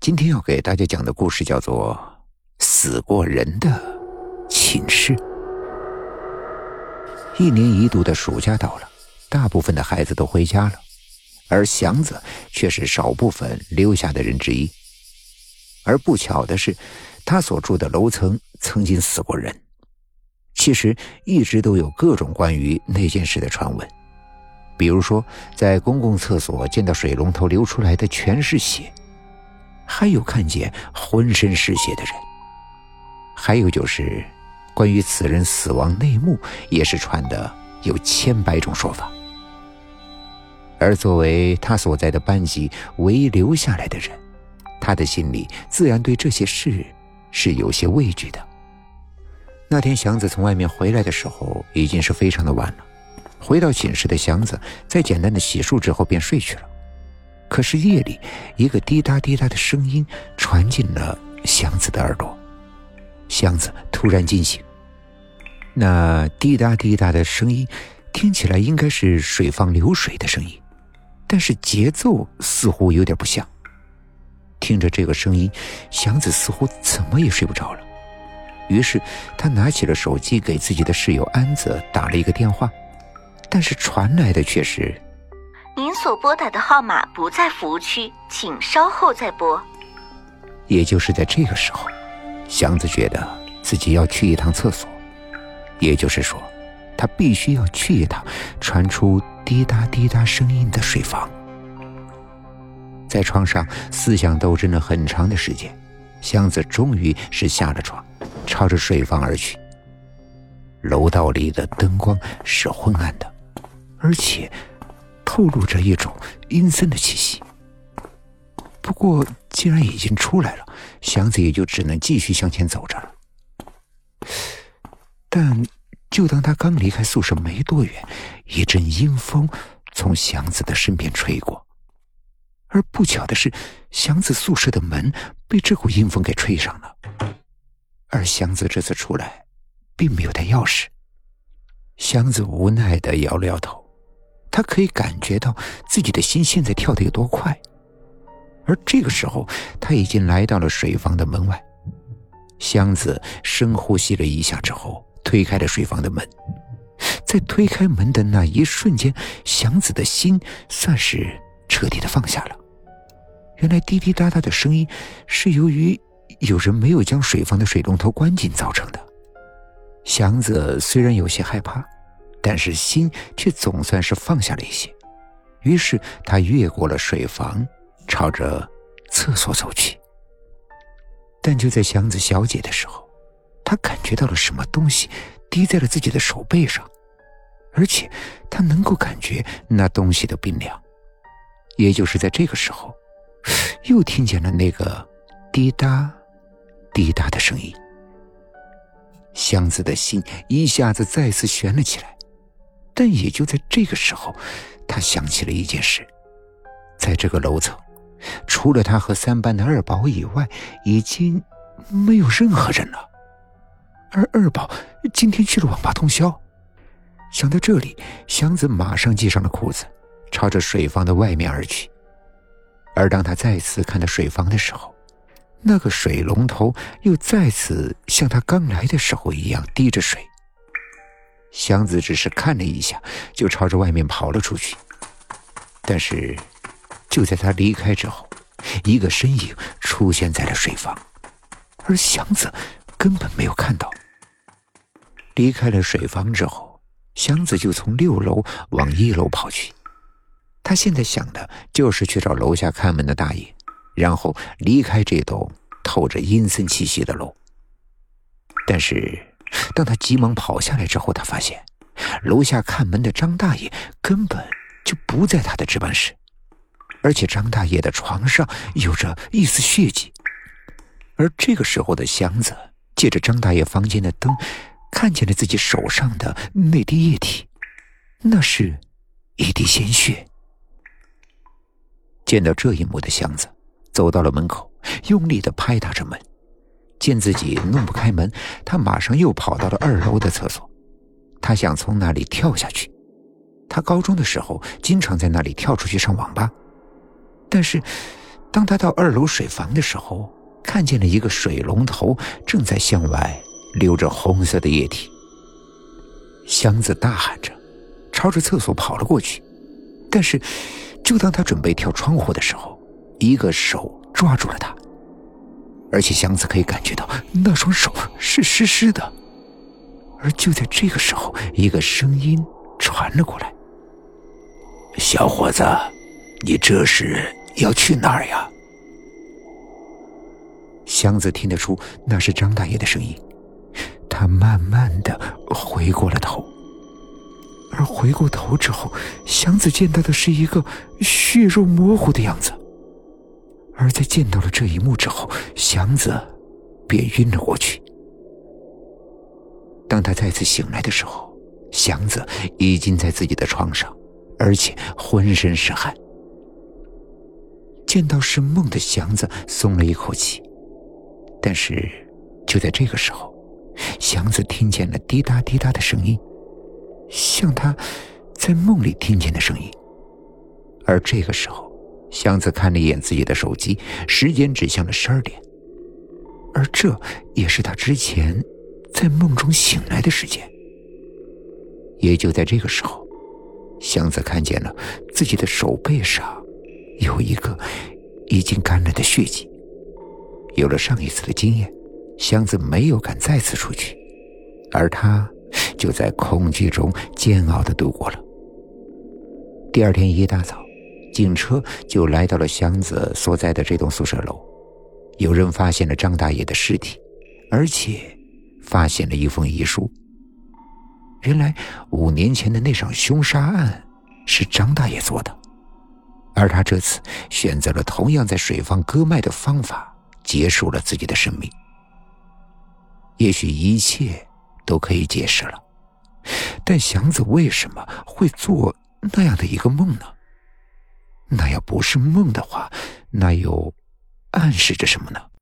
今天要给大家讲的故事叫做《死过人的寝室》。一年一度的暑假到了，大部分的孩子都回家了，而祥子却是少部分留下的人之一。而不巧的是，他所住的楼层曾经死过人。其实一直都有各种关于那件事的传闻，比如说在公共厕所见到水龙头流出来的全是血。还有看见浑身是血的人，还有就是关于此人死亡内幕，也是传的有千百种说法。而作为他所在的班级唯一留下来的人，他的心里自然对这些事是有些畏惧的。那天祥子从外面回来的时候，已经是非常的晚了。回到寝室的祥子，在简单的洗漱之后便睡去了。可是夜里，一个滴答滴答的声音传进了祥子的耳朵。祥子突然惊醒。那滴答滴答的声音听起来应该是水放流水的声音，但是节奏似乎有点不像。听着这个声音，祥子似乎怎么也睡不着了。于是他拿起了手机，给自己的室友安子打了一个电话，但是传来的却是。您所拨打的号码不在服务区，请稍后再拨。也就是在这个时候，祥子觉得自己要去一趟厕所，也就是说，他必须要去一趟传出滴答滴答声音的水房。在床上思想斗争了很长的时间，祥子终于是下了床，朝着水房而去。楼道里的灯光是昏暗的，而且。透露着一种阴森的气息。不过，既然已经出来了，祥子也就只能继续向前走着了。但就当他刚离开宿舍没多远，一阵阴风从祥子的身边吹过，而不巧的是，祥子宿舍的门被这股阴风给吹上了。而祥子这次出来，并没有带钥匙。祥子无奈的摇了摇头。他可以感觉到自己的心现在跳得有多快，而这个时候他已经来到了水房的门外。箱子深呼吸了一下之后，推开了水房的门。在推开门的那一瞬间，祥子的心算是彻底的放下了。原来滴滴答答的声音是由于有人没有将水房的水龙头关紧造成的。祥子虽然有些害怕。但是心却总算是放下了一些，于是他越过了水房，朝着厕所走去。但就在祥子小姐的时候，他感觉到了什么东西滴在了自己的手背上，而且他能够感觉那东西的冰凉。也就是在这个时候，又听见了那个滴答滴答的声音，祥子的心一下子再次悬了起来。但也就在这个时候，他想起了一件事：在这个楼层，除了他和三班的二宝以外，已经没有任何人了。而二宝今天去了网吧通宵。想到这里，祥子马上系上了裤子，朝着水房的外面而去。而当他再次看到水房的时候，那个水龙头又再次像他刚来的时候一样滴着水。祥子只是看了一下，就朝着外面跑了出去。但是，就在他离开之后，一个身影出现在了水房，而祥子根本没有看到。离开了水房之后，祥子就从六楼往一楼跑去。他现在想的就是去找楼下看门的大爷，然后离开这栋透着阴森气息的楼。但是。当他急忙跑下来之后，他发现楼下看门的张大爷根本就不在他的值班室，而且张大爷的床上有着一丝血迹。而这个时候的祥子借着张大爷房间的灯，看见了自己手上的那滴液体，那是一滴鲜血。见到这一幕的祥子走到了门口，用力的拍打着门。见自己弄不开门，他马上又跑到了二楼的厕所。他想从那里跳下去。他高中的时候经常在那里跳出去上网吧。但是，当他到二楼水房的时候，看见了一个水龙头正在向外流着红色的液体。箱子大喊着，朝着厕所跑了过去。但是，就当他准备跳窗户的时候，一个手抓住了他，而且祥子可以感觉到那双手是湿湿的。而就在这个时候，一个声音传了过来：“小伙子，你这是要去哪儿呀？”祥子听得出那是张大爷的声音，他慢慢的回过了头。而回过头之后，祥子见到的是一个血肉模糊的样子。而在见到了这一幕之后，祥子便晕了过去。当他再次醒来的时候，祥子已经在自己的床上，而且浑身是汗。见到是梦的祥子松了一口气，但是就在这个时候，祥子听见了滴答滴答的声音，像他在梦里听见的声音。而这个时候，祥子看了一眼自己的手机，时间指向了十二点，而这也是他之前。在梦中醒来的时间，也就在这个时候，祥子看见了自己的手背上有一个已经干了的血迹。有了上一次的经验，祥子没有敢再次出去，而他就在恐惧中煎熬的度过了。第二天一大早，警车就来到了祥子所在的这栋宿舍楼，有人发现了张大爷的尸体，而且。发现了一封遗书。原来五年前的那场凶杀案是张大爷做的，而他这次选择了同样在水房割脉的方法，结束了自己的生命。也许一切都可以解释了，但祥子为什么会做那样的一个梦呢？那要不是梦的话，那又暗示着什么呢？